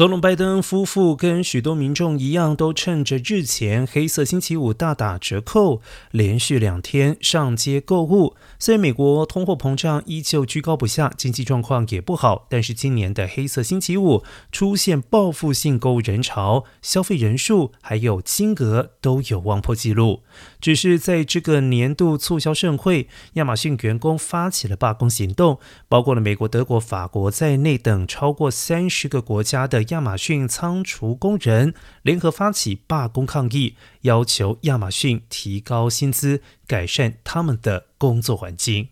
总统拜登夫妇跟许多民众一样，都趁着日前黑色星期五大打折扣，连续两天上街购物。虽然美国通货膨胀依旧居高不下，经济状况也不好，但是今年的黑色星期五出现报复性购物人潮，消费人数还有金额都有望破纪录。只是在这个年度促销盛会，亚马逊员工发起了罢工行动，包括了美国、德国、法国在内等超过三十个国家的。亚马逊仓储工人联合发起罢工抗议，要求亚马逊提高薪资，改善他们的工作环境。